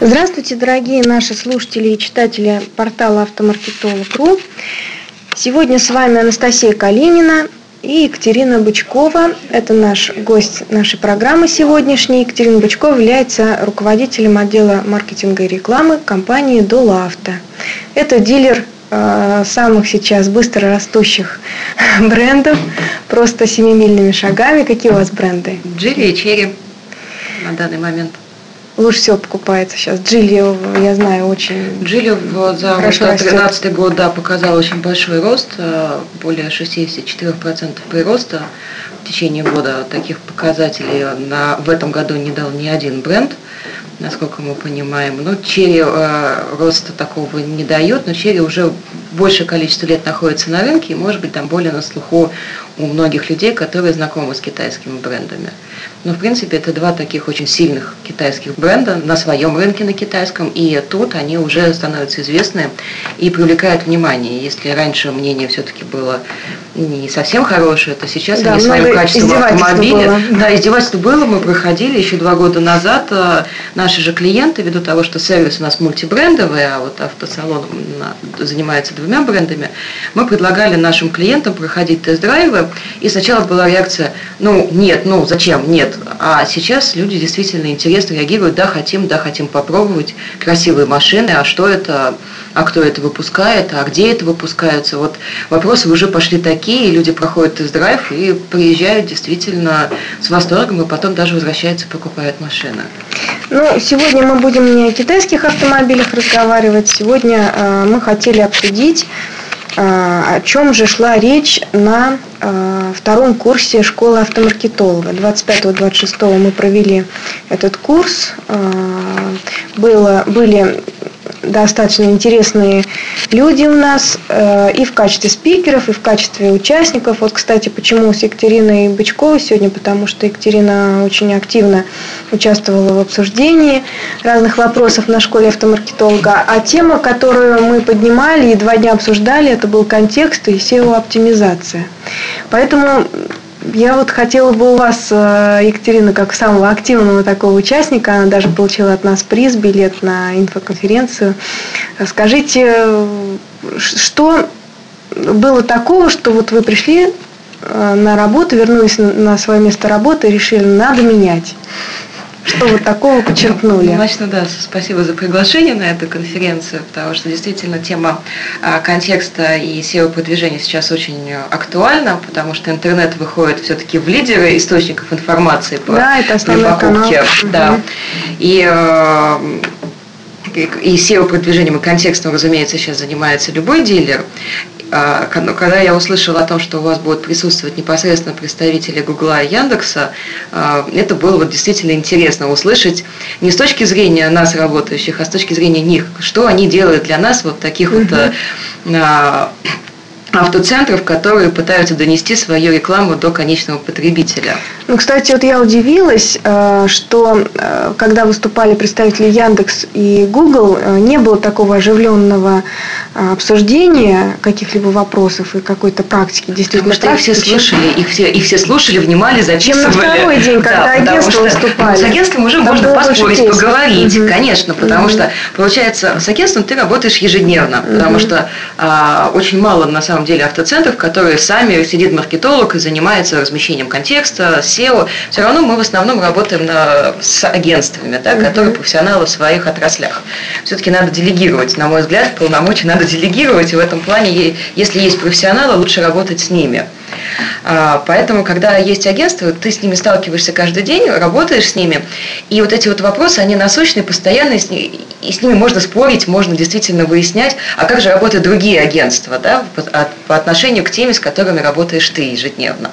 Здравствуйте, дорогие наши слушатели и читатели портала автомаркетолог.ру. Сегодня с вами Анастасия Калинина и Екатерина Бычкова. Это наш гость нашей программы сегодняшней. Екатерина Бычкова является руководителем отдела маркетинга и рекламы компании Долавто. Это дилер самых сейчас быстро растущих брендов, просто семимильными шагами. Какие у вас бренды? Джили и Черри на данный момент лучше всего покупается сейчас. Джиллио, я знаю, очень Джиллио за 2013 год да, показал очень большой рост, э, более 64% прироста в течение года. Таких показателей на, в этом году не дал ни один бренд, насколько мы понимаем. Ну, черри э, роста такого не дает, но черри уже большее количество лет находится на рынке и, может быть, там более на слуху у многих людей, которые знакомы с китайскими брендами. Но, в принципе, это два таких очень сильных китайских бренда на своем рынке на китайском, и тут они уже становятся известны и привлекают внимание. Если раньше мнение все-таки было не совсем хорошее, то сейчас да, они своим качеством автомобиля... Было. Да, издевательство было, мы проходили еще два года назад. Э, наши же клиенты, ввиду того, что сервис у нас мультибрендовый, а вот автосалон занимается двумя брендами, мы предлагали нашим клиентам проходить тест-драйвы, и сначала была реакция, ну, нет, ну, зачем, нет. А сейчас люди действительно интересно реагируют, да, хотим, да, хотим попробовать красивые машины, а что это, а кто это выпускает, а где это выпускаются. Вот вопросы уже пошли такие, люди проходят тест-драйв и приезжают действительно с восторгом, и потом даже возвращаются, покупают машины. Ну, сегодня мы будем не о китайских автомобилях разговаривать. Сегодня э, мы хотели обсудить, о чем же шла речь на э, втором курсе школы автомаркетолога. 25-26 мы провели этот курс. Э, было, были достаточно интересные люди у нас э, и в качестве спикеров, и в качестве участников. Вот, кстати, почему с Екатериной Бычковой сегодня, потому что Екатерина очень активно участвовала в обсуждении разных вопросов на школе автомаркетолога. А тема, которую мы поднимали и два дня обсуждали, это был контекст и SEO-оптимизация. Поэтому я вот хотела бы у вас, э, Екатерина, как самого активного такого участника, она даже получила от нас приз, билет на инфоконференцию. Скажите, что было такого, что вот вы пришли э, на работу, вернулись на свое место работы и решили, надо менять? Что вот такого подчеркнули? Ну, значит, да, спасибо за приглашение на эту конференцию, потому что действительно тема а, контекста и SEO-продвижения сейчас очень актуальна, потому что интернет выходит все-таки в лидеры источников информации по, да, это основной покупке. Канал. Да. Угу. И э, и SEO-продвижением и контекстом, разумеется, сейчас занимается любой дилер. А, когда я услышала о том, что у вас будут присутствовать непосредственно представители Гугла и Яндекса, а, это было вот действительно интересно услышать не с точки зрения нас, работающих, а с точки зрения них, что они делают для нас, вот таких угу. вот автоцентров, которые пытаются донести свою рекламу до конечного потребителя. Ну, кстати, вот я удивилась, э, что э, когда выступали представители Яндекс и Google, э, не было такого оживленного обсуждения каких-либо вопросов и какой-то практики. Действительно, потому что их все слушали, их все, их все слушали, внимали, записывали. Чем на второй день, когда да, агентства что, выступали. с агентством уже можно поспорить, поговорить, угу. конечно, потому угу. что, получается, с агентством ты работаешь ежедневно, угу. потому что а, очень мало, на самом деле, автоцентров, которые сами сидит маркетолог и занимается размещением контекста, SEO. Все равно мы в основном работаем на, с агентствами, да, которые профессионалы в своих отраслях. Все-таки надо делегировать, на мой взгляд, полномочия надо делегировать, и в этом плане, если есть профессионалы, лучше работать с ними. А, поэтому, когда есть агентство, ты с ними сталкиваешься каждый день, работаешь с ними, и вот эти вот вопросы, они насущные, постоянные, и с ними можно спорить, можно действительно выяснять, а как же работают другие агентства да, по отношению к теме, с которыми работаешь ты ежедневно.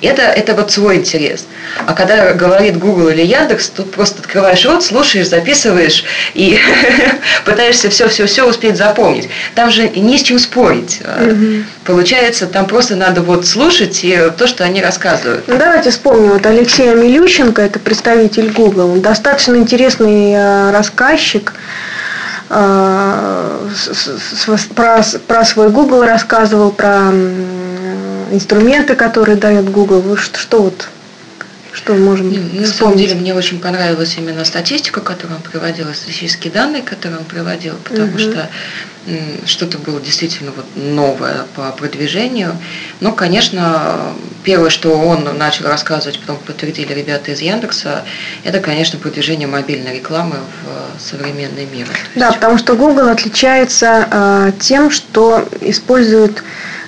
Это, это вот свой интерес. А когда говорит Google или Яндекс, тут просто открываешь рот, слушаешь, записываешь и пытаешься все-все-все успеть запомнить. Там же не с чем спорить. Угу. Получается, там просто надо вот слушать и то, что они рассказывают. Ну, давайте вспомним. Вот Алексей Милющенко, это представитель Google, он достаточно интересный э, рассказчик, про, про свой Google рассказывал, про инструменты, которые дает Google. Что, что вот что можем ну, На самом деле мне очень понравилась именно статистика, которую он приводил, статистические данные, которые он приводил, потому угу. что что-то было действительно вот новое по продвижению. Но, конечно, первое, что он начал рассказывать, потом подтвердили ребята из Яндекса, это, конечно, продвижение мобильной рекламы в современный мир. Да, потому что Google отличается э, тем, что использует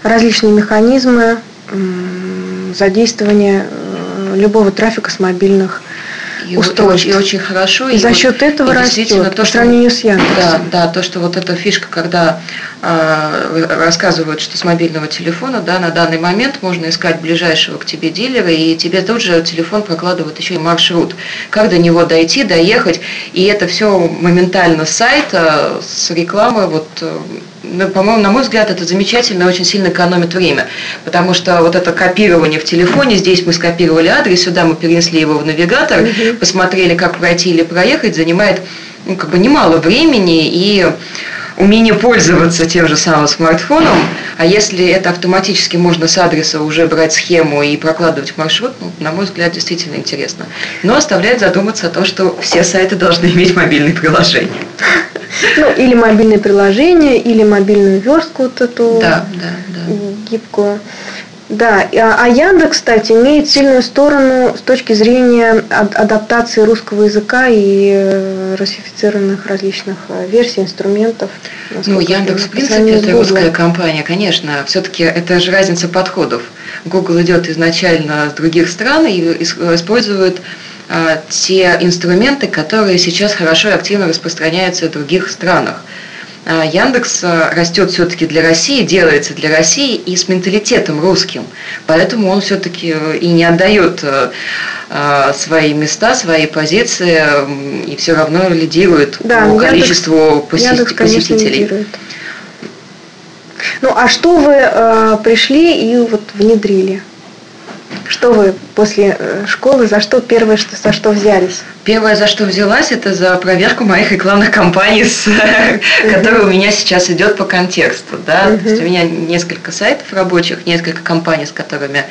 различные механизмы э, задействования любого трафика с мобильных и устройств. И, очень хорошо. И, и за вот, счет этого и растет то, по сравнению с Яндексом. Да, да, то, что вот эта фишка, когда э, рассказывают, что с мобильного телефона, да, на данный момент можно искать ближайшего к тебе дилера, и тебе тут же телефон прокладывает еще и маршрут, как до него дойти, доехать, и это все моментально с сайта, с рекламы, вот ну, по-моему, на мой взгляд, это замечательно, очень сильно экономит время, потому что вот это копирование в телефоне, здесь мы скопировали адрес, сюда мы перенесли его в навигатор, угу. посмотрели, как пройти или проехать, занимает ну, как бы немало времени и умение пользоваться тем же самым смартфоном, а если это автоматически можно с адреса уже брать схему и прокладывать маршрут, ну, на мой взгляд, действительно интересно. Но оставляет задуматься о том, что все сайты должны иметь мобильные приложения. Ну, или мобильное приложение, или мобильную верстку вот эту да, да, да. гибкую. Да, а, а Яндекс, кстати, имеет сильную сторону с точки зрения адаптации русского языка и э, русифицированных различных э, версий, инструментов. Ну, Яндекс, в принципе, это русская компания, конечно. Все-таки это же разница подходов. Google идет изначально с других стран и использует а, те инструменты, которые сейчас хорошо и активно распространяются в других странах. А, Яндекс а, растет все-таки для России, делается для России и с менталитетом русским. Поэтому он все-таки э, и не отдает э, свои места, свои позиции и все равно лидирует да, по Яндекс, количеству посетителей. Яндекс, конечно, лидирует. Ну а что вы э, пришли и вот внедрили? Что вы после э, школы, за что первое, что, за что взялись? Первое, за что взялась, это за проверку моих рекламных кампаний, с, которая у меня сейчас идет по контексту. Да? То есть у меня несколько сайтов рабочих, несколько компаний, с которыми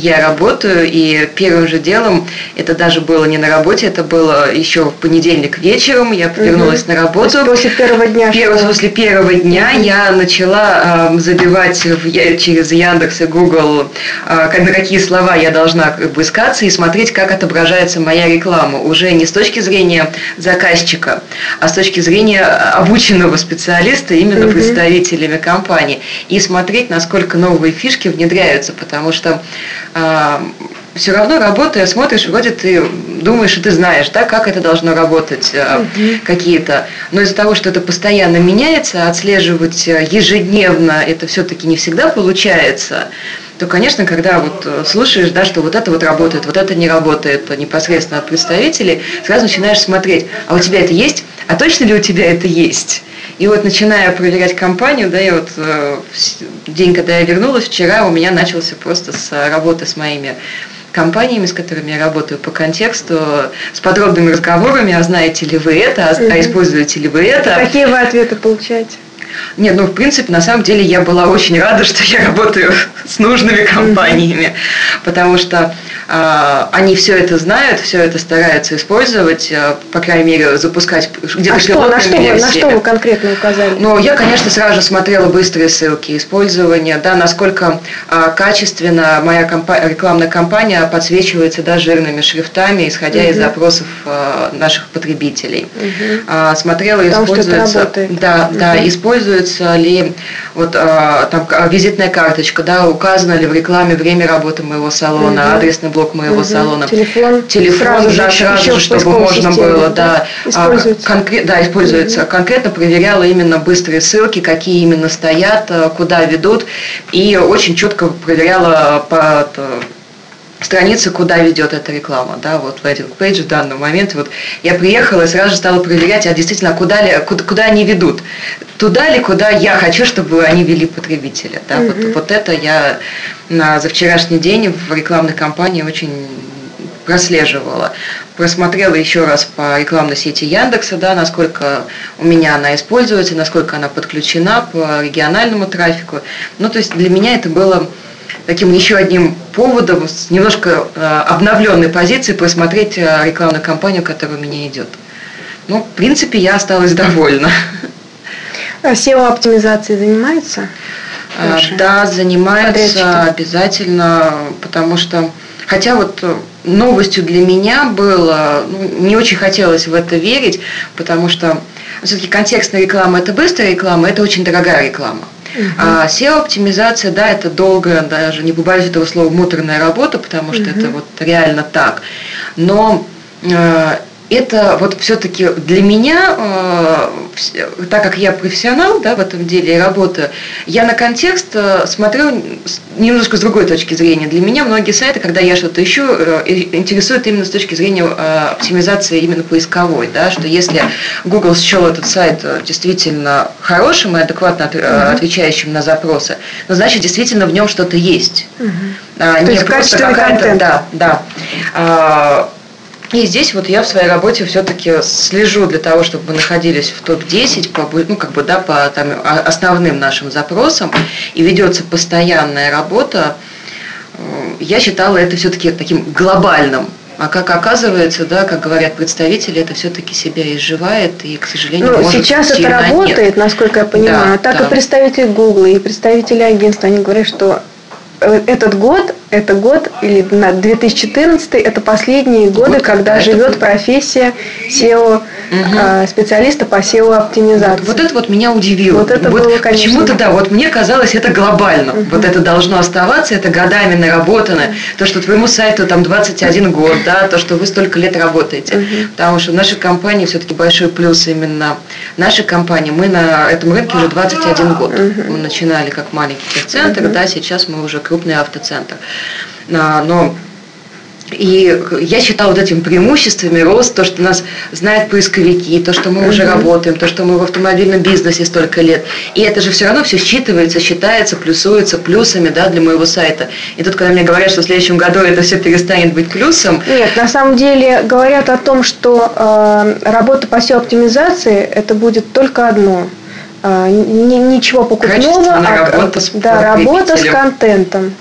я работаю, и первым же делом, это даже было не на работе, это было еще в понедельник вечером, я вернулась на работу. После первого дня. Первого, после первого дня я начала э, забивать в, через Яндекс и Google, э, на какие слова я должна как бы, искаться и смотреть, как отображается моя реклама. Уже не с точки зрения заказчика, а с точки зрения обученного специалиста, именно угу. представителями компании. И смотреть, насколько новые фишки внедряются, потому что а, все равно работая, смотришь, вроде ты думаешь, что ты знаешь, да, как это должно работать, угу. какие-то. Но из-за того, что это постоянно меняется, отслеживать э, ежедневно это все-таки не всегда получается то, конечно, когда вот э, слушаешь, да, что вот это вот работает, вот это не работает непосредственно от представителей, сразу начинаешь смотреть, а у тебя это есть, а точно ли у тебя это есть? И вот начиная проверять компанию, да, я вот э, день, когда я вернулась, вчера у меня начался просто с работы с моими компаниями, с которыми я работаю по контексту, с подробными разговорами, а знаете ли вы это, а, а используете ли вы это. Какие вы ответы получаете? Нет, ну, в принципе, на самом деле я была очень рада, что я работаю с нужными компаниями, потому что они все это знают, все это стараются использовать, э, по крайней мере, запускать где-то а что, на, что вы, на что вы конкретно указали? Ну, я, конечно, сразу же смотрела быстрые ссылки, использование, да, насколько э, качественно моя компа- рекламная кампания подсвечивается да, жирными шрифтами, исходя угу. из запросов наших потребителей. Угу. Смотрела, Потому используется... Да, угу. да, используется ли вот а, там визитная карточка, да, указано ли в рекламе время работы моего салона, угу. адресный блок моего угу. салона, телефон, телефон сразу да, сразу же, чтобы можно системе, было, да, да, используется. А, конкрет, да, используется. Угу. Конкретно проверяла именно быстрые ссылки, какие именно стоят, а, куда ведут, и очень четко проверяла по страницы, куда ведет эта реклама, да, вот лендинг-пейдж в данный момент, вот я приехала и сразу же стала проверять, а действительно, куда, ли, куда, куда они ведут, туда ли, куда я хочу, чтобы они вели потребителя, да, mm-hmm. вот, вот это я на, за вчерашний день в рекламной кампании очень прослеживала. Просмотрела еще раз по рекламной сети Яндекса, да, насколько у меня она используется, насколько она подключена по региональному трафику. Ну, то есть для меня это было таким еще одним поводом с немножко э, обновленной позиции просмотреть э, рекламную кампанию, которая у меня идет. Ну, в принципе, я осталась довольна. А SEO-оптимизацией занимается? Ваши да, занимается обязательно, потому что, хотя вот э, новостью для меня было, ну, не очень хотелось в это верить, потому что все-таки контекстная реклама – это быстрая реклама, это очень дорогая реклама. Uh-huh. А SEO-оптимизация, да, это долгая, даже не побоюсь этого слова, муторная работа, потому что это вот реально так. Но э, это вот все-таки для меня, э, так как я профессионал да, в этом деле и работаю, я на контекст э, смотрю немножко с другой точки зрения. Для меня многие сайты, когда я что-то ищу, э, интересуют именно с точки зрения оптимизации именно поисковой. Да, что если Google счел этот сайт действительно хорошим и адекватно отвечающим на запросы, ну, значит, действительно в нем что-то есть. Угу. А, То не есть просто какая-то... Да, да. А, и здесь вот я в своей работе все-таки слежу для того, чтобы мы находились в топ-10 по, ну, как бы, да, по там, основным нашим запросам, и ведется постоянная работа. Я считала это все-таки таким глобальным а как оказывается, да, как говорят представители, это все-таки себя изживает и, к сожалению, ну, может сейчас это работает, нет. насколько я понимаю. Да, так да. и представители Google, и представители агентства, они говорят, что э, этот год это год или на 2014 это последние годы, вот когда живет профессия SEO угу. специалиста по SEO оптимизации. Вот, вот это вот меня удивило. Вот это вот было, конечно. Почему-то да, вот мне казалось это глобально. Угу. Вот это должно оставаться, это годами наработано. То, что твоему сайту там 21 год, да, то, что вы столько лет работаете. Угу. Потому что в нашей компании все-таки большой плюс именно нашей компании. Мы на этом рынке уже 21 год. Угу. Мы начинали как маленький техцентр, угу. да, сейчас мы уже крупный автоцентр. А, но и я считала вот этим преимуществами рост, то, что нас знают поисковики, то, что мы уже работаем, то, что мы в автомобильном бизнесе столько лет. И это же все равно все считывается, считается, плюсуется плюсами да, для моего сайта. И тут, когда мне говорят, что в следующем году это все перестанет быть плюсом. Нет, на самом деле говорят о том, что э, работа по SEO-оптимизации это будет только одно. Э, ничего покупного, а работа с да, работа с контентом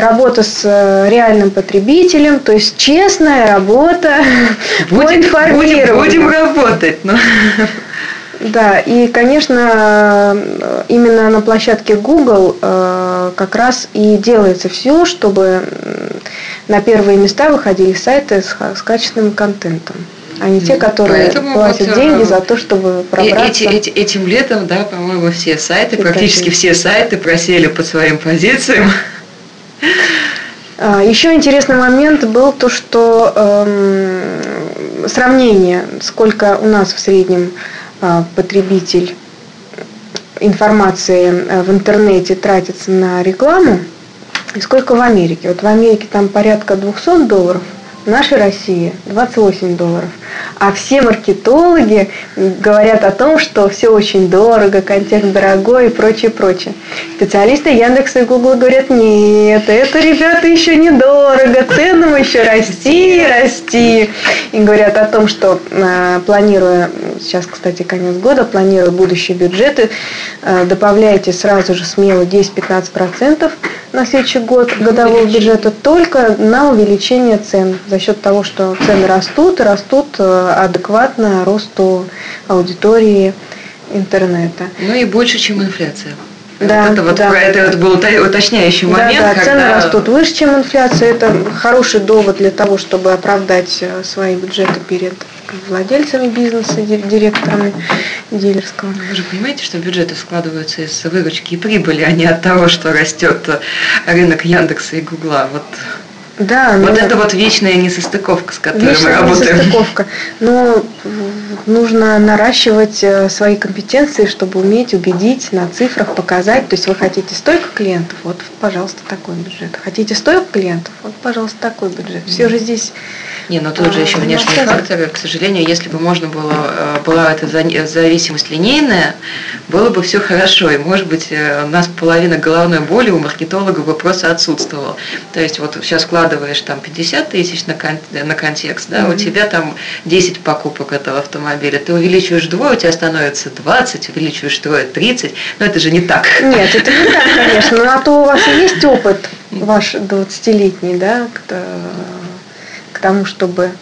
работа с э, реальным потребителем, то есть честная работа будем, по информированию. Будем, будем работать. Но... Да, и, конечно, именно на площадке Google э, как раз и делается все, чтобы на первые места выходили сайты с, с качественным контентом а не те, которые Поэтому платят вот, деньги за то, чтобы пробраться. Эти, эти, этим летом, да, по-моему, все сайты, практически все сайты просели по своим позициям. А, Еще интересный момент был то, что э, сравнение, сколько у нас в среднем э, потребитель информации э, в интернете тратится на рекламу, и сколько в Америке. Вот в Америке там порядка 200 долларов, нашей России 28 долларов. А все маркетологи говорят о том, что все очень дорого, контекст дорогой и прочее, прочее. Специалисты Яндекса и Гугла говорят, нет, это, ребята, еще недорого, ценам еще расти, расти. И говорят о том, что э, планируя, сейчас, кстати, конец года, планируя будущие бюджеты, э, добавляйте сразу же смело 10-15% на следующий год годового бюджета только на увеличение цен за счет того, что цены растут и растут э, адекватно росту аудитории интернета. Ну и больше, чем инфляция. Да, вот это, вот, да. это, это был уточняющий момент. Да, да, когда... цены растут выше, чем инфляция. Это хороший довод для того, чтобы оправдать э, свои бюджеты перед владельцами бизнеса, директорами дилерского. Вы же понимаете, что бюджеты складываются из выручки и прибыли, а не от того, что растет рынок Яндекса и Гугла. Вот да, вот ну, это вот вечная несостыковка, с которой вечная мы работаем. Несостыковка. Но нужно наращивать э, свои компетенции, чтобы уметь убедить на цифрах, показать. То есть вы хотите столько клиентов, вот, пожалуйста, такой бюджет. Хотите столько клиентов, вот, пожалуйста, такой бюджет. Все же здесь не, но тут же еще а, внешние факторы. К сожалению, если бы можно было, э, была эта зависимость линейная, было бы все хорошо. И, может быть, э, у нас половина головной боли у маркетолога бы просто отсутствовала. То есть вот сейчас вкладываешь там 50 тысяч на, кон на контекст, да, mm-hmm. у тебя там 10 покупок этого автомобиля. Ты увеличиваешь двое, у тебя становится 20, увеличиваешь трое 30. Но это же не так. Нет, это не так, конечно. Ну, а то у вас есть опыт ваш 20-летний, да, к тому, чтобы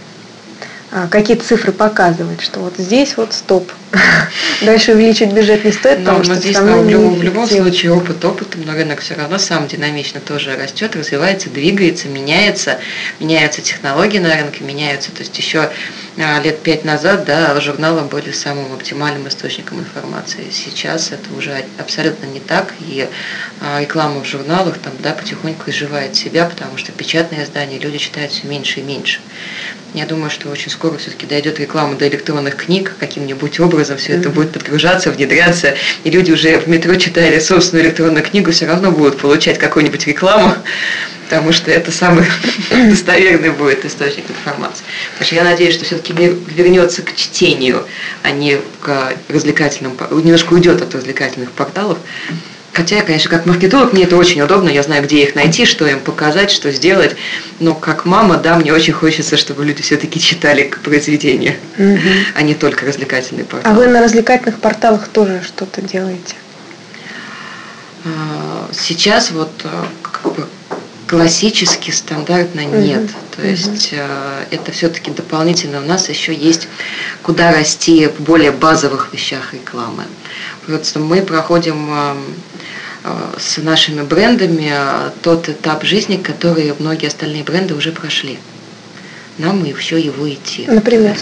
а, какие-то цифры показывать, что вот здесь вот стоп. Дальше увеличить бюджет не стоит, но, потому но что здесь но в, любом, в любом случае опыт опытом, но рынок все равно сам динамично тоже растет, развивается, двигается, меняется, меняются технологии на рынке, меняются. То есть еще а, лет пять назад да, журналы были самым оптимальным источником информации. Сейчас это уже абсолютно не так, и а, реклама в журналах там, да, потихоньку изживает себя, потому что печатные издания люди читают все меньше и меньше. Я думаю, что очень скоро все-таки дойдет реклама до электронных книг, каким-нибудь образом все это будет подгружаться, внедряться, и люди уже в метро читали собственную электронную книгу, все равно будут получать какую-нибудь рекламу, потому что это самый достоверный будет источник информации. Так что я надеюсь, что все-таки мир вернется к чтению, а не к развлекательным, немножко уйдет от развлекательных порталов, Хотя, конечно, как маркетолог мне это очень удобно, я знаю, где их найти, что им показать, что сделать. Но как мама, да, мне очень хочется, чтобы люди все-таки читали произведения, угу. а не только развлекательные порталы. А вы на развлекательных порталах тоже что-то делаете? А, сейчас вот а, как бы классически, стандартно нет. Угу. То есть угу. это все-таки дополнительно у нас еще есть куда расти в более базовых вещах рекламы. Просто мы проходим с нашими брендами э, тот этап жизни, который многие остальные бренды уже прошли. Нам еще его идти. Например?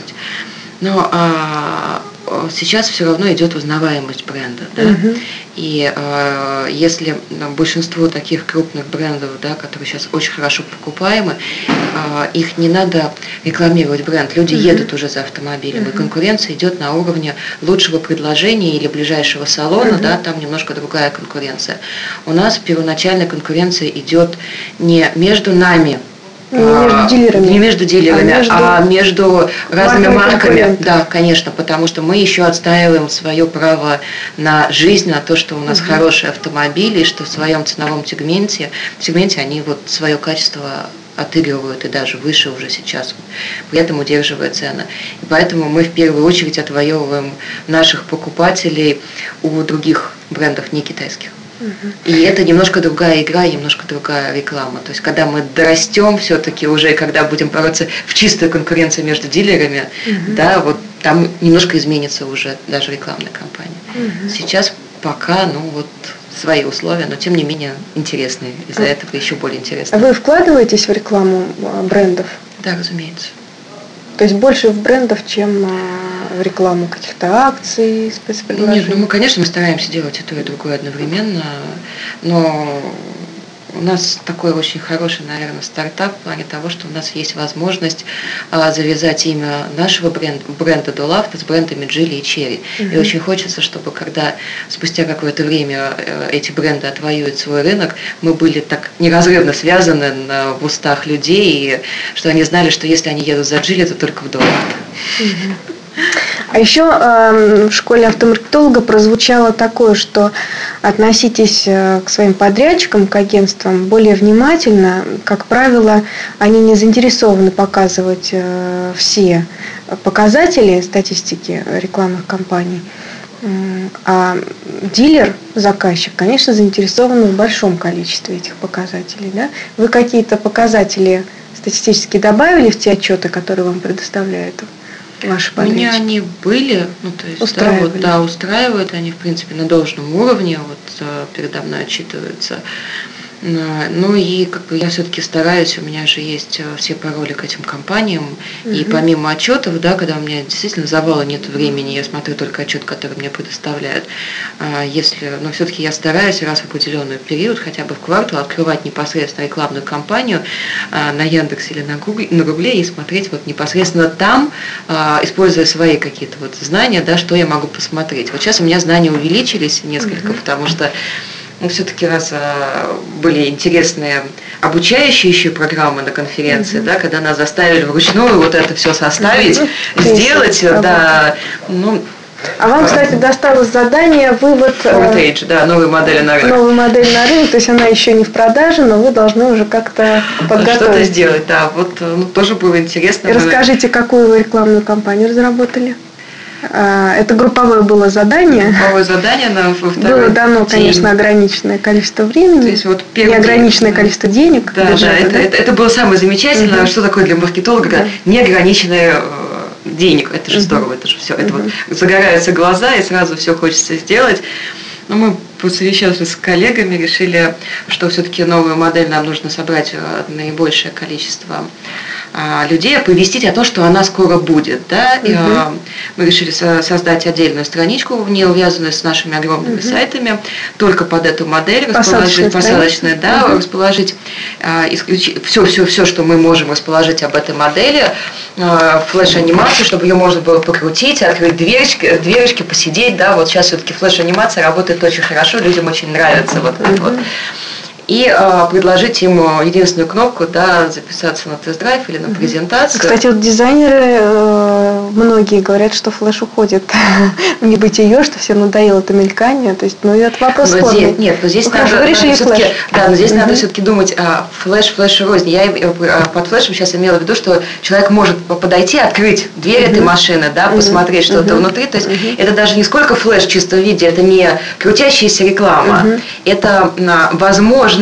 Но а, сейчас все равно идет узнаваемость бренда. Да? Угу. И э, если большинство таких крупных брендов, да, которые сейчас очень хорошо покупаемы, э, их не надо рекламировать бренд. Люди угу. едут уже за автомобилем, угу. и конкуренция идет на уровне лучшего предложения или ближайшего салона, угу. да, там немножко другая конкуренция. У нас первоначальная конкуренция идет не между нами, между а, дилерами. Не между дилерами, а между, а между разными марками. Да, конечно, потому что мы еще отстаиваем свое право на жизнь, на то, что у нас угу. хорошие автомобили, и что в своем ценовом сегменте, сегменте они вот свое качество отыгрывают и даже выше уже сейчас, при этом удерживая цены. И поэтому мы в первую очередь отвоевываем наших покупателей у других брендов, не китайских. И это немножко другая игра, немножко другая реклама. То есть, когда мы дорастем все-таки уже, когда будем бороться в чистой конкуренции между дилерами, угу. да, вот там немножко изменится уже даже рекламная кампания. Угу. Сейчас пока, ну вот свои условия, но тем не менее интересные. Из-за а, этого еще более интересно. А вы вкладываетесь в рекламу а, брендов? Да, разумеется. То есть больше в брендов, чем а, в рекламу каких-то акций, спецпредложений? Нет, ну мы, конечно, мы стараемся делать и то, и другое одновременно, но у нас такой очень хороший, наверное, стартап в плане того, что у нас есть возможность а, завязать имя нашего бренда, бренда Долавта с брендами Джилли и Черри. Угу. И очень хочется, чтобы когда спустя какое-то время э, эти бренды отвоюют свой рынок, мы были так неразрывно связаны на, в устах людей, и что они знали, что если они едут за Джилли, то только в Долавта. Угу. А еще э, в школе автомаркетолога прозвучало такое, что относитесь э, к своим подрядчикам, к агентствам более внимательно. Как правило, они не заинтересованы показывать э, все показатели статистики рекламных кампаний. А дилер, заказчик, конечно, заинтересован в большом количестве этих показателей. Да? Вы какие-то показатели статистически добавили в те отчеты, которые вам предоставляют? Ваши У меня они были, ну то есть да, вот, да, устраивают они в принципе на должном уровне, вот э, передо мной отчитываются Ну и как бы я все-таки стараюсь, у меня же есть э, все пароли к этим компаниям, угу. и помимо отчетов, да, когда у меня действительно завала нет времени, я смотрю только отчет, который мне предоставляют. А если, но все-таки я стараюсь раз в определенный период, хотя бы в квартал, открывать непосредственно рекламную кампанию а, на Яндекс или на Гугле, на Гугле и смотреть вот непосредственно там, а, используя свои какие-то вот знания, да, что я могу посмотреть. Вот сейчас у меня знания увеличились несколько, угу. потому что ну, все-таки нас а, были интересные обучающие еще программы на конференции, mm-hmm. да, когда нас заставили вручную вот это все составить, mm-hmm. сделать, да, ну, а вам, кстати, досталось задание вывод... Forward да, новые модели на рынок. Новая модель на рынок, то есть она еще не в продаже, но вы должны уже как-то подготовить. Что-то сделать, да. Вот ну, тоже было интересно. И расскажите, какую вы рекламную кампанию разработали? А, это групповое было задание. Групповое задание на во Было дано, день. конечно, ограниченное количество времени. То есть вот неограниченное день, количество денег. Да, бюджета, да, это, да? Это, это было самое замечательное. Угу. Что такое для маркетолога? Да. Неограниченное э, денег. Это же угу. здорово, это же все. Это угу. вот загораются глаза, и сразу все хочется сделать. Но мы посовещавшись с коллегами, решили, что все-таки новую модель нам нужно собрать э, наибольшее количество людей оповестить о том, что она скоро будет. Да? Угу. А, мы решили создать отдельную страничку, в ней увязанную с нашими огромными угу. сайтами, только под эту модель расположить посадочную, да, угу. расположить а, исключить все, все, все, что мы можем расположить об этой модели, а, флеш-анимацию, чтобы ее можно было покрутить, открыть дверочки, дверочки, посидеть, да, вот сейчас все-таки флеш-анимация работает очень хорошо, людям очень нравится вот это вот и э, предложить им единственную кнопку, да, записаться на тест-драйв или на презентацию. Кстати, вот дизайнеры э, многие говорят, что флеш уходит не быть ее, что все надоело это мелькание, то есть, ну это вопрос но здесь, Нет, но здесь ну, надо, надо все-таки, да, но здесь угу. надо все-таки думать, а, флеш, флеш рознь. Я а, под флешем сейчас имела в виду, что человек может подойти, открыть дверь угу. этой машины, да, посмотреть что-то внутри, то есть это даже не сколько флеш в чистом виде, это не крутящаяся реклама, это а,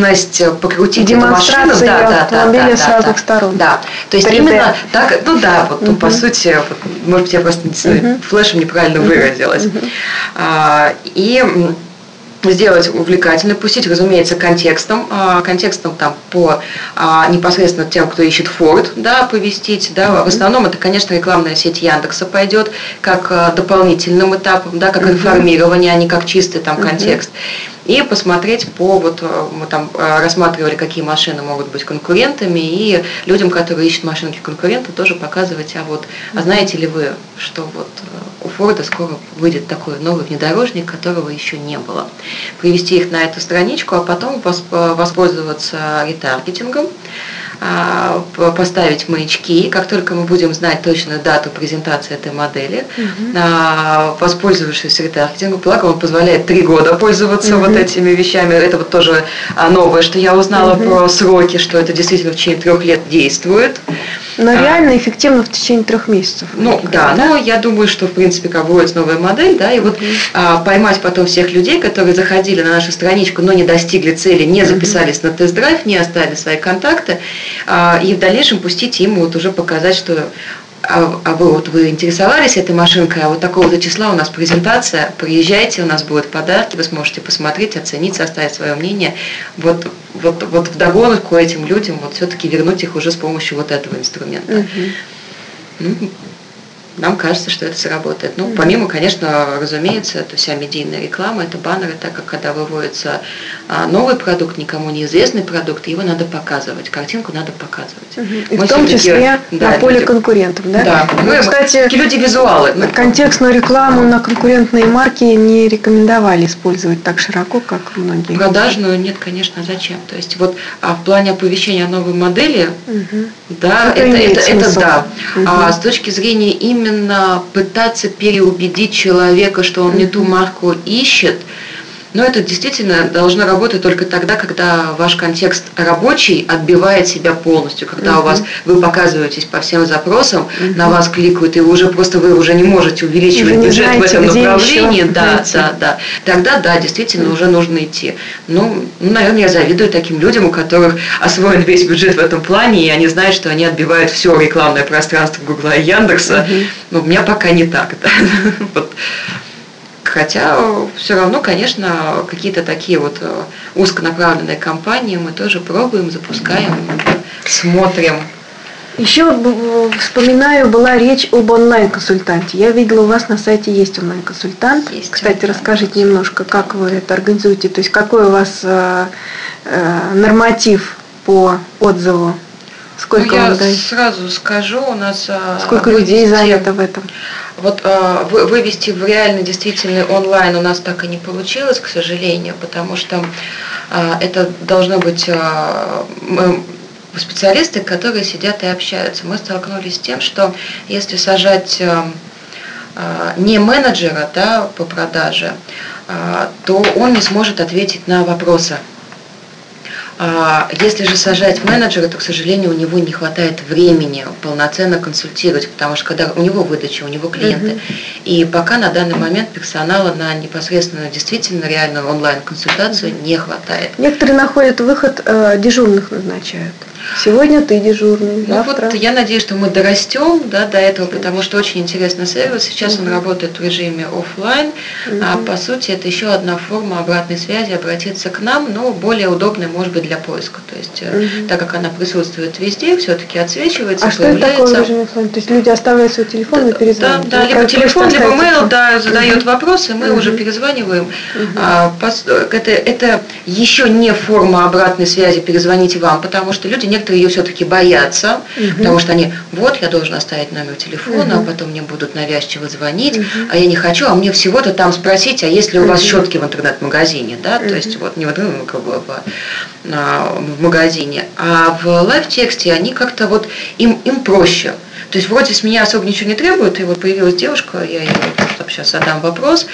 возможность возможность покрутить эту машину. Да, да, да, да, с разных да, сторон. Да, то есть 3D. именно так, ну да, вот, ну, по сути, вот, может быть, я просто uh-huh. флешем неправильно uh-huh. выразилась. Uh-huh. А, и сделать увлекательно, пустить, разумеется, контекстом, а, контекстом там по а, непосредственно тем, кто ищет Ford, да, повестить, да, в основном это, конечно, рекламная сеть Яндекса пойдет как а, дополнительным этапом, да, как информирование, а не как чистый там контекст и посмотреть по, вот э, мы там э, рассматривали, какие машины могут быть конкурентами, и людям, которые ищут машинки конкурента, тоже показывать, а вот, а знаете ли вы, что вот э, у Форда скоро выйдет такой новый внедорожник, которого еще не было. Привести их на эту страничку, а потом воспользоваться ретаргетингом, поставить маячки. Как только мы будем знать точную дату презентации этой модели, угу. воспользовавшись ретаргетингом, благо он позволяет три года пользоваться угу. вот этими вещами. Это вот тоже а, новое, что я узнала угу. про сроки, что это действительно в течение трех лет действует. Но а, реально эффективно в течение трех месяцев. Ну да, да, но я думаю, что в принципе как будет новая модель, да, и вот а, поймать потом всех людей, которые заходили на нашу страничку, но не достигли цели, не записались угу. на тест-драйв, не оставили свои контакты, а, и в дальнейшем пустить им вот уже показать, что а, а вы вот вы интересовались этой машинкой, а вот такого-то числа у нас презентация, приезжайте, у нас будут подарки, вы сможете посмотреть, оценить, составить свое мнение. Вот, вот, вот в догонку этим людям вот все-таки вернуть их уже с помощью вот этого инструмента. Угу. Нам кажется, что это сработает. Ну, помимо, конечно, разумеется, это вся медийная реклама, это баннеры, так как когда выводится а, новый продукт, никому неизвестный продукт, его надо показывать, картинку надо показывать. Угу. И в том числе да, на поле люди, конкурентов, да? Да. Мы, ну, кстати, люди визуалы. Ну, контекстную рекламу на конкурентные марки не рекомендовали использовать так широко, как многие. Продажную нет, конечно, зачем? То есть вот а в плане оповещения о новой модели, угу. да, это, это, это, это да. Угу. А с точки зрения именно именно пытаться переубедить человека, что он не ту марку ищет, но это действительно должно работать только тогда, когда ваш контекст рабочий отбивает себя полностью, когда uh-huh. у вас вы показываетесь по всем запросам, uh-huh. на вас кликают, и уже просто вы уже не можете увеличивать вы бюджет знаете, в этом направлении, да, найти. да, да. Тогда да, действительно уже нужно идти. Ну, ну, наверное, я завидую таким людям, у которых освоен весь бюджет в этом плане, и они знают, что они отбивают все рекламное пространство Гугла и Яндекса. Uh-huh. Но у меня пока не так. Да. вот Хотя все равно, конечно, какие-то такие вот э, узконаправленные кампании мы тоже пробуем, запускаем, смотрим. Еще вспоминаю, была речь об онлайн-консультанте. Я видела, у вас на сайте есть онлайн-консультант. Есть Кстати, онлайн расскажите немножко, как вы это организуете, то есть какой у вас э, э, норматив по отзыву Сколько ну, я сразу скажу, у нас а, сколько людей занято в этом? Вот а, вывести в реальный действительный онлайн у нас так и не получилось, к сожалению, потому что а, это должно быть специалисты, которые сидят и общаются. Мы столкнулись с тем, что если сажать не менеджера да, по продаже, то он не сможет ответить на вопросы а, если же сажать менеджера, то, к сожалению, у него не хватает времени полноценно консультировать, потому что когда у него выдача, у него клиенты. Угу. И пока на данный момент персонала на непосредственно действительно реальную онлайн-консультацию не хватает. Некоторые находят выход, э, дежурных назначают. Сегодня ты дежурный, ну завтра. Вот я надеюсь, что мы дорастем да, до этого, потому что очень интересный сервис. Сейчас угу. он работает в режиме офлайн, угу. а по сути это еще одна форма обратной связи, обратиться к нам, но более удобная, может быть, для поиска. То есть, угу. так как она присутствует везде, все-таки отсвечивается, а появляется. что это такое режим офлайн? То есть люди оставляют свой телефон и перезванивают? Да, да либо телефон, либо mail, да, задает угу. вопросы, мы угу. уже перезваниваем. Угу. А, это, это еще не форма обратной связи, перезвоните вам, потому что люди некоторые ее все-таки боятся, угу. потому что они, вот, я должен оставить номер телефона, угу. а потом мне будут навязчиво звонить, угу. а я не хочу, а мне всего-то там спросить, а есть ли у вас щетки в интернет-магазине, да, то есть вот не в интернет, а в, магазине, а в LiveTex е они как-то вот, им, им проще. То есть вроде с меня особо ничего не требуют, и вот появилась девушка, я ей сейчас задам вопрос,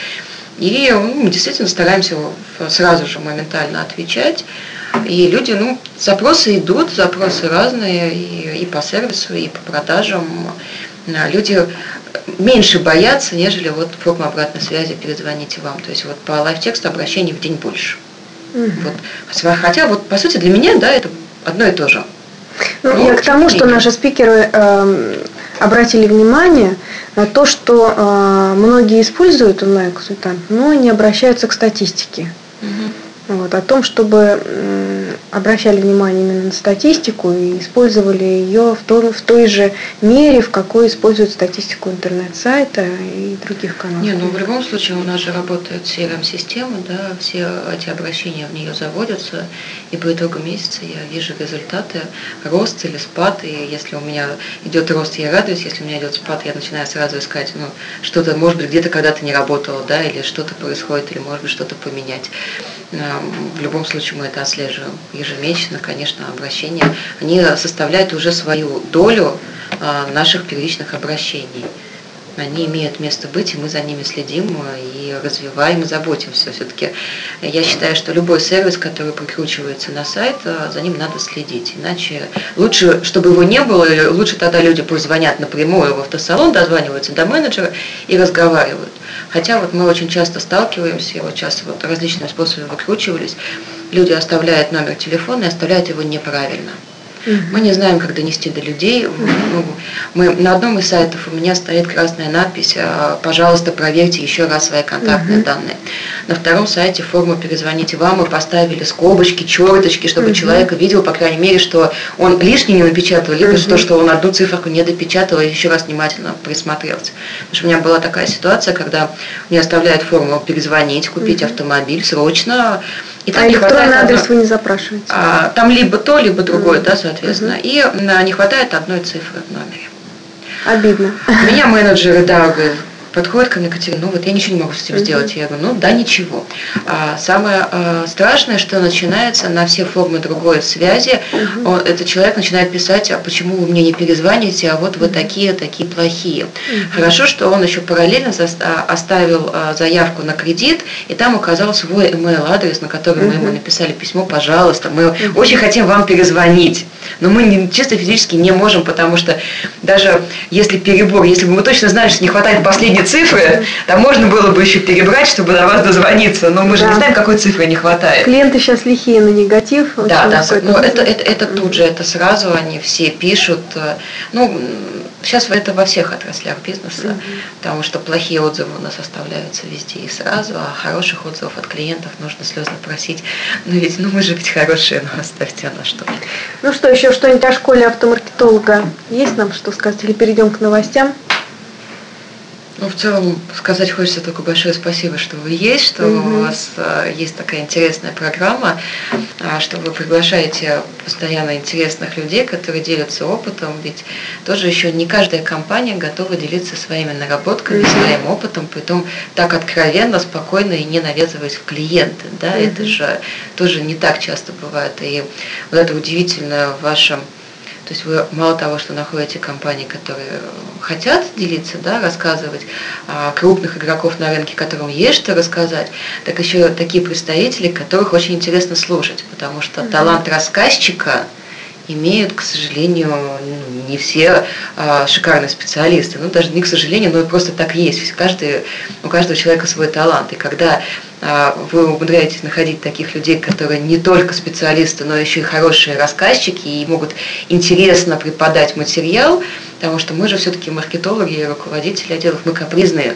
и ну, мы действительно стараемся сразу же моментально отвечать. И люди, ну, запросы идут, запросы разные и, и по сервису, и по продажам. Люди меньше боятся, нежели вот форма обратной связи перезвоните вам. То есть вот по LiveTex у обращений в день больше. Угу. Вот. Хотя вот по сути для меня, да, это одно и то же. Ну, Но, я к тому, что наши спикеры э, обратили внимание на то, что э, многие используют онлайн-консультант, но не обращаются к статистике. Угу. Вот, о том, чтобы обращали внимание именно на статистику и использовали ее в, том, в той же мере, в какой используют статистику интернет-сайта и других каналов. Не, ну в любом случае у нас же работает CRM-система, да, все эти обращения в нее заводятся, и по итогу месяца я вижу результаты, рост или спад, и если у меня идет рост, я радуюсь, если у меня идет спад, я начинаю сразу искать, ну, что-то, может быть, где-то когда-то не работало, да, или что-то происходит, или, может быть, что-то поменять. В любом случае мы это отслеживаем ежемесячно, конечно, обращения, они составляют уже свою долю а, наших первичных обращений. Они имеют место быть, и мы за ними следим и развиваем, и заботимся. Все-таки я считаю, что любой сервис, который прикручивается на сайт, а, за ним надо следить. Иначе лучше, чтобы его не было, лучше тогда люди позвонят напрямую в автосалон, дозваниваются до менеджера и разговаривают. Хотя вот мы очень часто сталкиваемся, вот сейчас вот различные способы выкручивались, люди оставляют номер телефона и оставляют его неправильно. Мы не знаем, как донести до людей. Ну, мы, на одном из сайтов у меня стоит красная надпись «А, «Пожалуйста, проверьте еще раз свои контактные данные». На втором сайте форму «Перезвоните вам» мы поставили скобочки, черточки, чтобы человек видел, по крайней мере, что он лишний не напечатал, либо то, что он одну циферку не допечатал и еще раз внимательно присмотрелся. Потому что у меня была такая ситуация, когда мне оставляют форму «Перезвонить», купить автомобиль срочно, и а электронный адрес вы не запрашиваете? А, там либо то, либо другое, mm-hmm. да, соответственно. Mm-hmm. И а, не хватает одной цифры в номере. Обидно. Меня менеджеры, да, говорят, подходит ко мне Катерина, ну вот я ничего не могу с этим сделать. Я говорю, ну да, ничего. А самое а, страшное, что начинается на все формы другой связи, он, этот человек начинает писать, а почему вы мне не перезвоните, а вот вы такие, такие плохие. Хорошо, что он еще параллельно а, оставил а, заявку на кредит, и там указал свой email адрес, на который мы ему написали письмо, пожалуйста, мы очень хотим вам перезвонить, но мы не, чисто физически не можем, потому что даже если перебор, если бы мы точно знали, что не хватает последней цифры, там можно было бы еще перебрать, чтобы до вас дозвониться, но мы же да. не знаем, какой цифры не хватает. Клиенты сейчас лихие на негатив. Да, да, но это, это, это тут же, это сразу они все пишут. Э, ну, Сейчас это во всех отраслях бизнеса, mm-hmm. потому что плохие отзывы у нас оставляются везде и сразу, а хороших отзывов от клиентов нужно слезно просить. Ну ведь, ну мы же ведь хорошие, ну оставьте на что. Ну что, еще что-нибудь о школе автомаркетолога? Есть нам что сказать? Или перейдем к новостям? Ну, в целом, сказать хочется только большое спасибо, что вы есть, что mm-hmm. у вас э, есть такая интересная программа, э, что вы приглашаете постоянно интересных людей, которые делятся опытом, ведь тоже еще не каждая компания готова делиться своими наработками, mm-hmm. своим опытом, притом так откровенно, спокойно и не навязываясь в клиенты. Да? Mm-hmm. Это же тоже не так часто бывает. И вот это удивительное в вашем то есть вы мало того, что находите компании, которые хотят делиться, да, рассказывать, а, крупных игроков на рынке, которым есть что рассказать, так еще такие представители, которых очень интересно слушать, потому что талант рассказчика имеют, к сожалению, не все а, шикарные специалисты. Ну, даже не к сожалению, но просто так есть. Каждый, у каждого человека свой талант. И когда а, вы умудряетесь находить таких людей, которые не только специалисты, но еще и хорошие рассказчики и могут интересно преподать материал, потому что мы же все-таки маркетологи и руководители отделов, мы капризные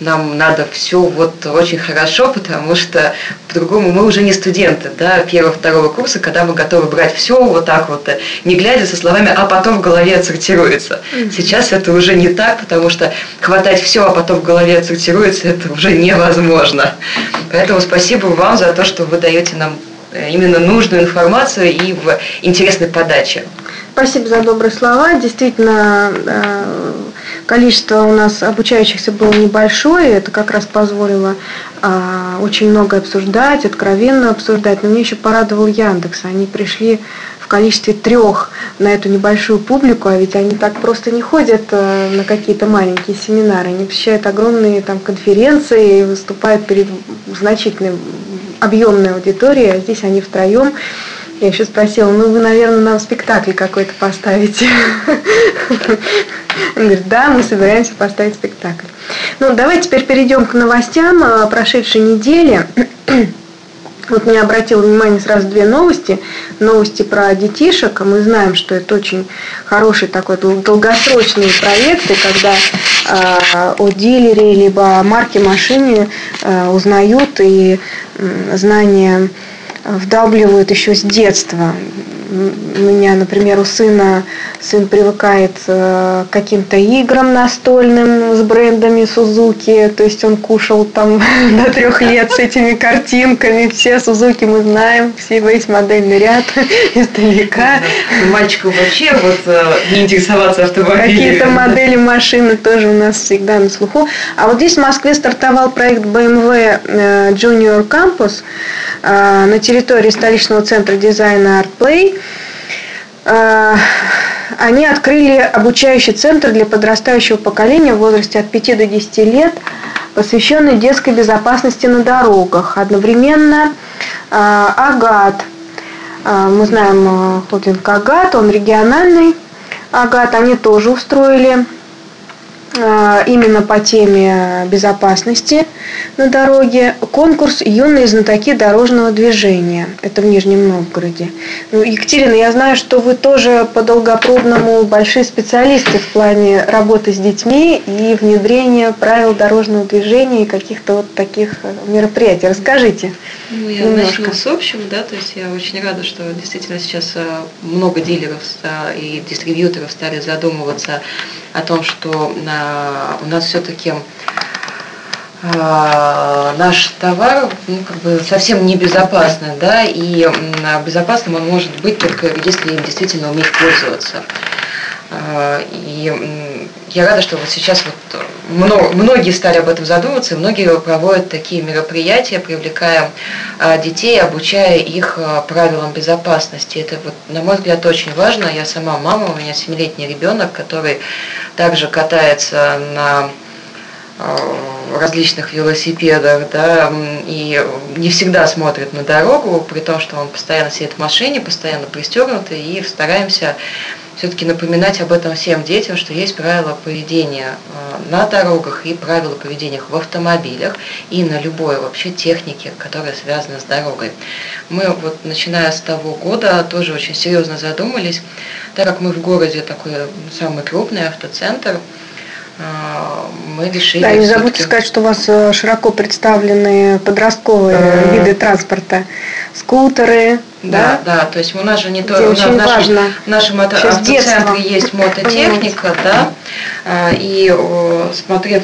нам надо все вот очень хорошо, потому что по-другому мы уже не студенты, да, первого-второго курса, когда мы готовы брать все вот так вот, не глядя со словами, а потом в голове отсортируется. Сейчас это уже не так, потому что хватать все, а потом в голове отсортируется, это уже невозможно. Поэтому спасибо вам за то, что вы даете нам э, именно нужную информацию и в интересной подаче. Спасибо за добрые слова. Действительно, э, количество у нас обучающихся было небольшое, это как раз позволило а, очень много обсуждать, откровенно обсуждать. Но мне еще порадовал Яндекс. Они пришли в количестве трех на эту небольшую публику, а ведь они так просто не ходят э, на какие-то маленькие семинары, они посещают огромные там конференции, выступают перед значительной объемной аудиторией, а здесь они втроем я еще спросила, ну вы, наверное, нам спектакль какой-то поставите. Он говорит, да, мы собираемся поставить спектакль. Ну, давайте теперь перейдем к новостям э, прошедшей недели. Вот мне обратило внимание сразу две новости. Новости про детишек. Мы знаем, что это очень хороший такой долгосрочные проекты, когда э, о дилере либо марке машины э, узнают и э, знания вдавливают еще с детства. У меня, например, у сына сын привыкает э, к каким-то играм настольным с брендами Сузуки, то есть он кушал там до трех лет с этими картинками, все Сузуки мы знаем, все весь модельный ряд издалека. Мальчику вообще вот э, не интересоваться автомобилями. Какие-то модели машины тоже у нас всегда на слуху. А вот здесь в Москве стартовал проект BMW э, Junior Campus на территории столичного центра дизайна Art Play. Э, они открыли обучающий центр для подрастающего поколения в возрасте от 5 до 10 лет, посвященный детской безопасности на дорогах. Одновременно э, Агат, э, мы знаем холдинг Агат, он региональный Агат, они тоже устроили а, именно по теме безопасности на дороге конкурс «Юные знатоки дорожного движения». Это в Нижнем Новгороде. Ну, Екатерина, я знаю, что вы тоже по долгопробному большие специалисты в плане работы с детьми и внедрения правил дорожного движения и каких-то вот таких э, мероприятий. Расскажите. Ну, я немножко. начну с общего, да, то есть я очень рада, что действительно сейчас э, много дилеров и дистрибьюторов стали задумываться о том, что а, у нас все-таки а, наш товар ну, как бы совсем небезопасный, да, и безопасным он может быть только если им действительно уметь пользоваться. А, и я рада, что вот сейчас вот многие стали об этом задумываться, многие проводят такие мероприятия, привлекая а, детей, обучая их а, правилам безопасности. Это, вот, на мой взгляд, очень важно. Я сама мама, у меня семилетний ребенок, который также катается на различных велосипедах, да, и не всегда смотрит на дорогу, при том, что он постоянно сидит в машине, постоянно пристегнутый, и стараемся все-таки напоминать об этом всем детям, что есть правила поведения э, на дорогах и правила поведения в автомобилях и на любой вообще технике, которая связана с дорогой. Мы вот начиная с того года тоже очень серьезно задумались, так как мы в городе такой самый крупный автоцентр, э, мы решили... Да, не забудьте сказать, что у вас э, широко представлены подростковые виды транспорта. Скутеры. Да, да, да, то есть у нас же не только в нашем, важно. в нашем автоцентре есть мототехника, да, а, и смотрев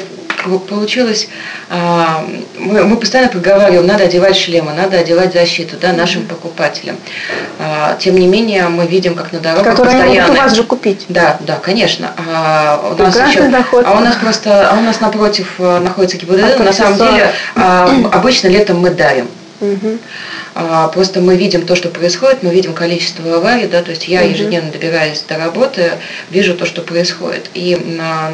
получилось, а, мы, мы постоянно проговариваем, надо одевать шлемы, надо одевать защиту да, нашим покупателям. А, тем не менее, мы видим, как на дорогах Которые постоянно... могут у вас же купить. Да, да, конечно. А у нас еще, доход. А у нас просто, а у нас напротив э, находится ГИБДД, на самом деле обычно летом мы дарим. Угу. А, просто мы видим то, что происходит, мы видим количество аварий, да, то есть я ежедневно добираясь до работы, вижу то, что происходит. И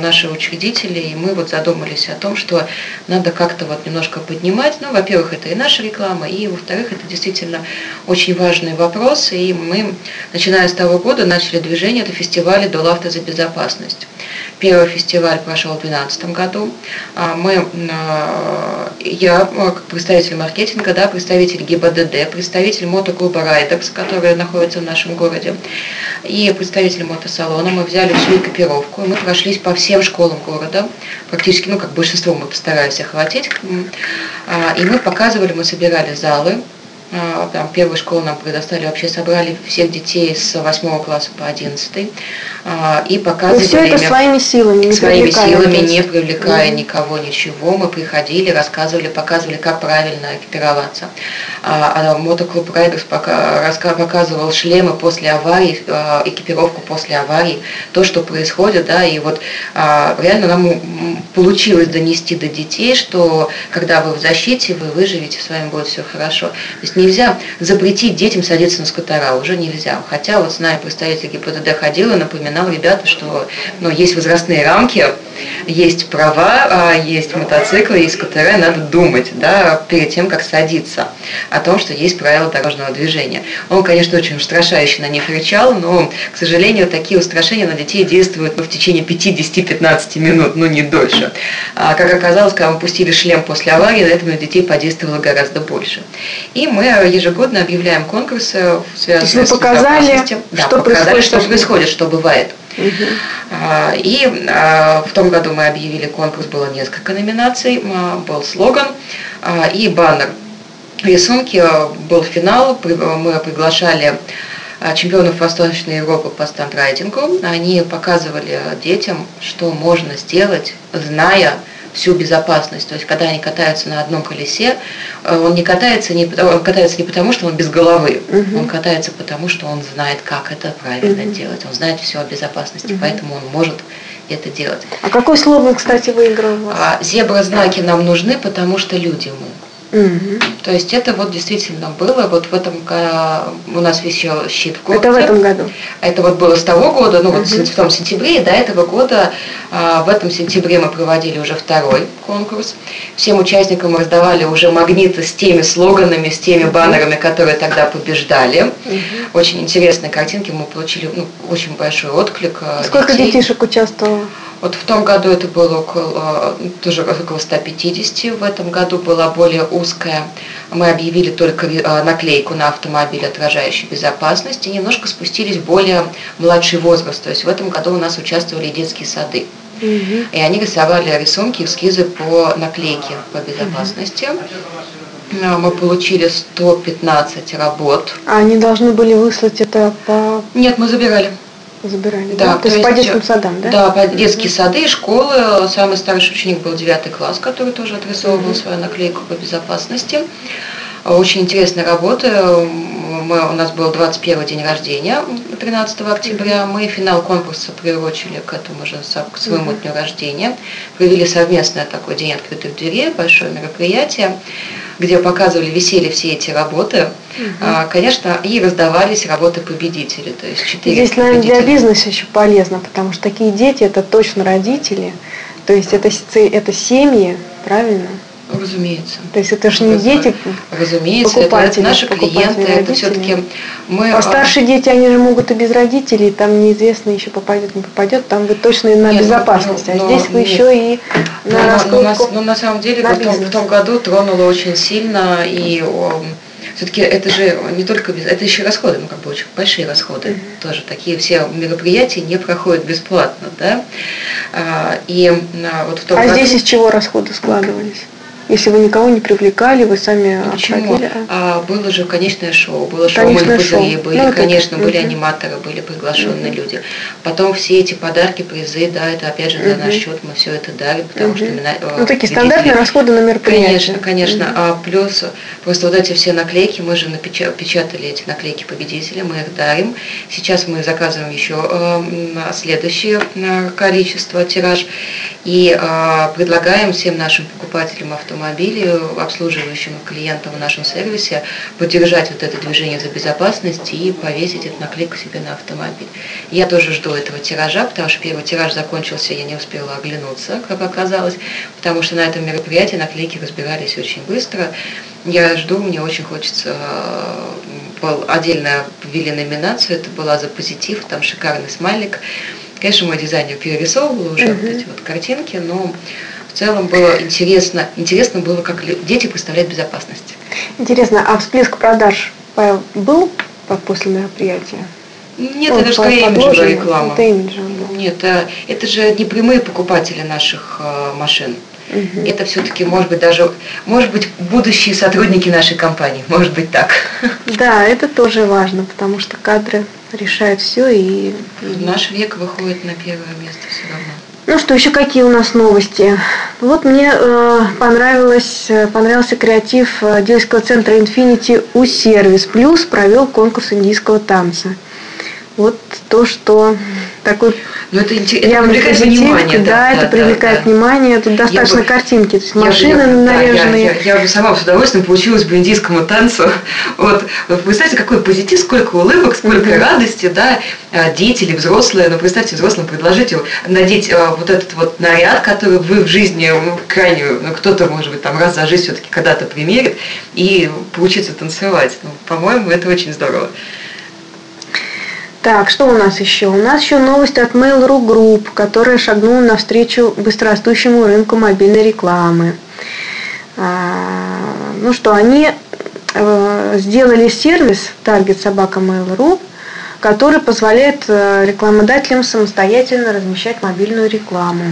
наши учредители, и мы вот задумались о том, что надо как-то вот немножко поднимать. Ну, во-первых, это и наша реклама, и во-вторых, это действительно очень важный вопрос. И мы, начиная с того года, начали движение, это фестиваль «Долавто за безопасность». Первый фестиваль прошел в 2012 году. А мы, а, я как представитель маркетинга, да, представитель ГИБДД, представитель мотоклуба Райдерс, который находится в нашем городе, и представитель мотосалона. Мы взяли всю экипировку, мы прошлись по всем школам города, практически, ну, как большинство мы постарались охватить. А, и мы показывали, мы собирали залы, а, там первую школу нам предоставили, вообще собрали всех детей с 8 класса по 11 а, и показывали... И все это своими силами, не Своими силами, не привлекая никого, ничего. Мы приходили, рассказывали, показывали, как правильно экипироваться. А, а мотоклуб Райдерс пока, показывал шлемы после аварии, экипировку после аварии, то, что происходит, да, и вот реально нам получилось донести до детей, что когда вы в защите, вы выживете, с вами будет все хорошо. То есть нельзя запретить детям садиться на скутера, уже нельзя. Хотя вот зная представитель ГИБДД ходил и напоминал ребята, что ну, есть возрастные рамки, есть права, а есть мотоциклы, есть скутера, надо думать да, перед тем, как садиться, о том, что есть правила дорожного движения. Он, конечно, очень устрашающе на них рычал, но, к сожалению, такие устрашения на детей действуют ну, в течение 50-15 минут, ну не дольше. А, как оказалось, когда мы пустили шлем после аварии, на этом на детей подействовало гораздо больше. И мы ежегодно объявляем конкурсы, связанные с показали, что да, показали, происходит, что происходит, что бывает. А, и а, в том году мы объявили конкурс, было несколько номинаций, был слоган и баннер. Рисунки, был финал, мы приглашали чемпионов Восточной Европы по стандрайдингу. Они показывали детям, что можно сделать, зная, всю безопасность. То есть, когда они катаются на одном колесе, э, он не катается не, он катается не потому, что он без головы, угу. он катается потому, что он знает, как это правильно угу. делать. Он знает все о безопасности, угу. поэтому он может это делать. А какой слоган, кстати, выиграл у вас? А, зебра-знаки нам нужны, потому что люди мы. Угу. То есть это вот действительно было, вот в этом у нас висел щит в. Это в этом году? Это вот было с того года, ну угу. вот в том сентябре, и до этого года, а, в этом сентябре мы проводили уже второй конкурс. Всем участникам мы раздавали уже магниты с теми слоганами, с теми баннерами, которые тогда побеждали. Угу. Очень интересные картинки, мы получили ну, очень большой отклик. А, Сколько детей. детишек участвовало? Вот в том году это было около, тоже около 150, в этом году была более узкая. Мы объявили только э, наклейку на автомобиль, отражающую безопасность, и немножко спустились в более младший возраст. То есть в этом году у нас участвовали детские сады. Угу. И они рисовали рисунки, эскизы по наклейке по безопасности. Угу. Мы получили 115 работ. А они должны были выслать это по... Нет, мы забирали забирали, да? да? То, то есть, есть по детским садам, да? Да, по детские сады, школы. Самый старший ученик был 9 класс, который тоже отрисовывал свою наклейку по безопасности. Очень интересная работа. Мы, у нас был 21 день рождения, 13 октября. Мы финал конкурса приурочили к этому же, к своему дню рождения. Провели совместное такой день открытых дверей, большое мероприятие где показывали, висели все эти работы, угу. конечно, и раздавались работы победителей. То есть четыре Здесь, наверное, для бизнеса еще полезно, потому что такие дети – это точно родители, То есть это, это семьи, правильно? Разумеется. То есть это же не дети Разумеется, это, это наши клиенты, это все-таки мы... А старшие дети, они же могут и без родителей, там неизвестно еще попадет, не попадет, там вы точно на нет, безопасность, но, а здесь вы нет. еще и на но, раскрутку, но, но, но на самом деле на в, том, в том году тронуло очень сильно, и все-таки это же не только без, это еще расходы, ну как бы очень большие расходы, mm-hmm. тоже такие все мероприятия не проходят бесплатно, да, а, и а, вот в том а году... здесь из чего расходы складывались? Если вы никого не привлекали, вы сами ну, Почему? обходили? А, было же конечное шоу, было шоу Конечное шоу. были, ну, конечно, это... были угу. аниматоры, были приглашенные угу. люди. Потом все эти подарки, призы, да, это опять же за угу. наш счет мы все это дарим, потому угу. что мы, Ну, такие стандартные расходы на мероприятие. Конечно, конечно. Угу. А плюс просто вот эти все наклейки, мы же напечатали эти наклейки победителя, мы их дарим. Сейчас мы заказываем еще э, следующее э, количество, тираж, и э, предлагаем всем нашим покупателям авто автомобилей, обслуживающим клиентам в нашем сервисе, поддержать вот это движение за безопасность и повесить эту наклейку себе на автомобиль. Я тоже жду этого тиража, потому что первый тираж закончился, я не успела оглянуться, как оказалось, потому что на этом мероприятии наклейки разбирались очень быстро. Я жду, мне очень хочется был отдельно ввели номинацию, это была за позитив, там шикарный смайлик. Конечно, мой дизайнер перерисовывал уже uh-huh. вот эти вот картинки, но целом было интересно. Интересно было, как дети представляют безопасность. Интересно, а всплеск продаж был после мероприятия? Нет, Он это же скорее имиджевая реклама. Это имиджевая. Нет, э, это же не прямые покупатели наших э, машин. Угу. Это все-таки, может быть, даже, может быть, будущие сотрудники нашей компании, может быть так. Да, это тоже важно, потому что кадры решают все и... Наш век выходит на первое место все равно. Ну что, еще какие у нас новости? Вот мне э, понравилось, э, понравился креатив э, дельского центра Infinity у сервис плюс провел конкурс индийского танца. Вот то, что такой но это, это привлекает внимание. Да, да это да, привлекает да, внимание. Тут достаточно бы, картинки, то есть машины я, наряженные. Я, я, я бы сама с удовольствием получилась бы индийскому танцу. Вот, представьте, какой позитив, сколько улыбок, сколько mm-hmm. радости, да, а, дети или взрослые. Но представьте, взрослым предложите надеть а, вот этот вот наряд, который вы в жизни ну, крайне, ну, кто-то, может быть, там раз за жизнь все-таки когда-то примерит, и поучиться танцевать. Ну, по-моему, это очень здорово. Так, что у нас еще? У нас еще новость от Mail.ru Group, которая шагнула навстречу быстрорастущему рынку мобильной рекламы. А, ну что, они э, сделали сервис Target Собака Mail.ru, который позволяет э, рекламодателям самостоятельно размещать мобильную рекламу.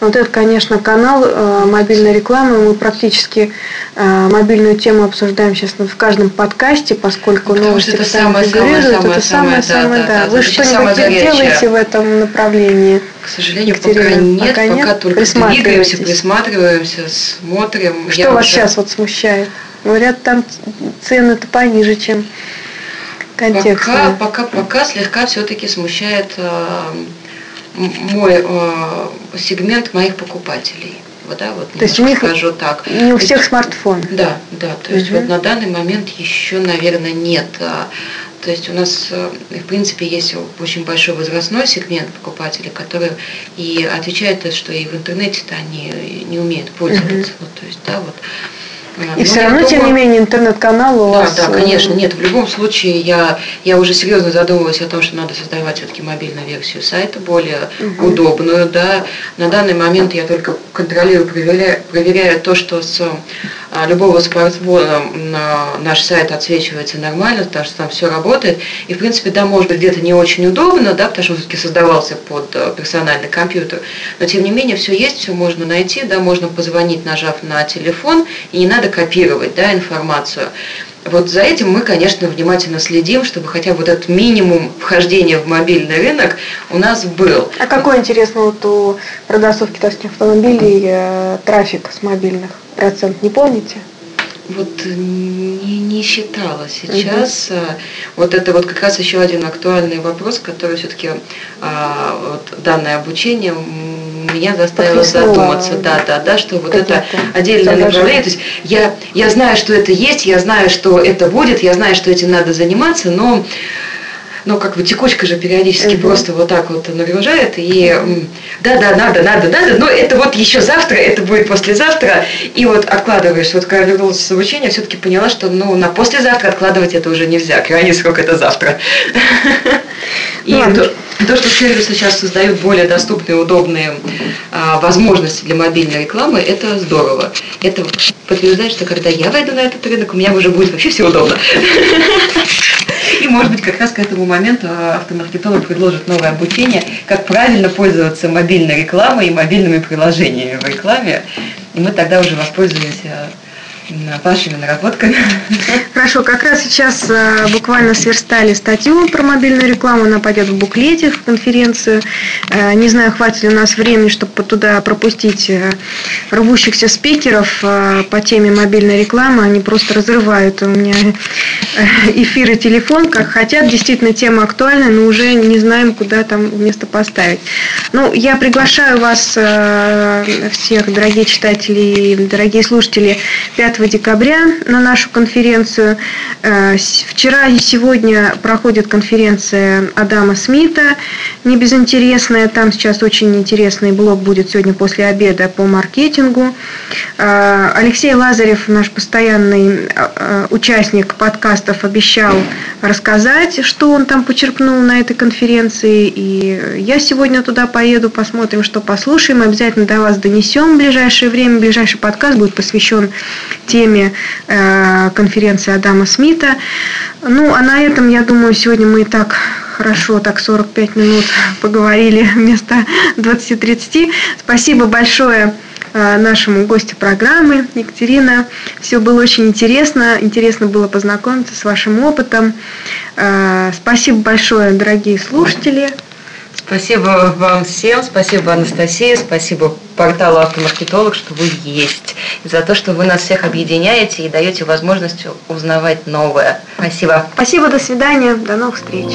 Вот это, конечно, канал э, мобильной рекламы. Мы практически э, мобильную тему обсуждаем сейчас в каждом подкасте, поскольку Потому новости это самое, самое, самое, это самое, самое, да, да, да. Вы что-нибудь делаете в этом направлении? К сожалению, Екатерина, пока нет, пока, нет? пока только двигаемся, присматриваемся, смотрим. Что вас уже... сейчас вот смущает? Говорят, там цены-то пониже, чем контекстная. Пока, пока, пока слегка все-таки смущает э, мой э, сегмент моих покупателей. Вот, да, вот то есть у них скажу так. Не у всех есть, смартфон. Да, да. То есть угу. вот на данный момент еще, наверное, нет. А, то есть у нас, э, в принципе, есть очень большой возрастной сегмент покупателей, которые и отвечают, что и в интернете-то они не умеют пользоваться. Угу. Вот, то есть, да, вот. И ну, все равно, думаю, тем не менее, интернет-канал у да, вас... Да, да, конечно. Нет, в любом случае я, я уже серьезно задумываюсь о том, что надо создавать все-таки мобильную версию сайта, более угу. удобную. Да. На данный момент я только контролирую, проверяю, проверяю то, что с любого смартфона наш сайт отсвечивается нормально, потому что там все работает. И, в принципе, да, может быть, где-то не очень удобно, да, потому что все-таки создавался под э, персональный компьютер. Но, тем не менее, все есть, все можно найти, да, можно позвонить, нажав на телефон, и не надо копировать, да, информацию. Вот за этим мы, конечно, внимательно следим, чтобы хотя бы вот этот минимум вхождения в мобильный рынок у нас был. А какой, интересно, вот у продавцов китайских автомобилей э, трафик с мобильных? Процент не помните? Вот не, не считала сейчас. Угу. Вот это вот как раз еще один актуальный вопрос, который все-таки а, вот данное обучение меня заставило задуматься, да, да, да, что вот это отдельное направление. То есть я, я знаю, что это есть, я знаю, что это будет, я знаю, что этим надо заниматься, но ну, как бы текучка же периодически угу. просто вот так вот нагружает, и да-да, надо, надо, надо, но это вот еще завтра, это будет послезавтра, и вот откладываешь. Вот когда вернулась с обучения, все-таки поняла, что ну, на послезавтра откладывать это уже нельзя, крайний срок это завтра. И то, то, что сервисы сейчас создают более доступные, удобные а, возможности для мобильной рекламы, это здорово. Это подтверждает, что когда я войду на этот рынок, у меня уже будет вообще все удобно. И, может быть, как раз к этому моменту автомаркетолог предложит новое обучение, как правильно пользоваться мобильной рекламой и мобильными приложениями в рекламе. И мы тогда уже воспользуемся вашими наработками. Хорошо, как раз сейчас э, буквально сверстали статью про мобильную рекламу, она пойдет в буклете, в конференцию. Э, не знаю, хватит ли у нас времени, чтобы туда пропустить э, рвущихся спикеров по теме мобильной рекламы. Они просто разрывают у меня эфир и телефон, как хотят. Действительно, тема актуальна, но уже не знаем, куда там место поставить. Ну, я приглашаю вас всех, дорогие читатели и дорогие слушатели, 5 декабря на нашу конференцию. Э, вчера и сегодня проходит конференция Адама Смита, не безинтересная. Там сейчас очень интересный блок будет сегодня после обеда по маркетингу. Э, Алексей Лазарев, наш постоянный э, участник подкастов, обещал рассказать, что он там почерпнул на этой конференции. И я сегодня туда поеду, посмотрим, что послушаем. Обязательно до вас донесем в ближайшее время. Ближайший подкаст будет посвящен теме э, конференции Адама Смита. Ну, а на этом, я думаю, сегодня мы и так хорошо, так 45 минут поговорили вместо 20-30. Спасибо большое э, нашему гостю программы, Екатерина. Все было очень интересно. Интересно было познакомиться с вашим опытом. Э, спасибо большое, дорогие слушатели. Спасибо вам всем, спасибо Анастасии, спасибо порталу Автомаркетолог, что вы есть, и за то, что вы нас всех объединяете и даете возможность узнавать новое. Спасибо. Спасибо, до свидания, до новых встреч.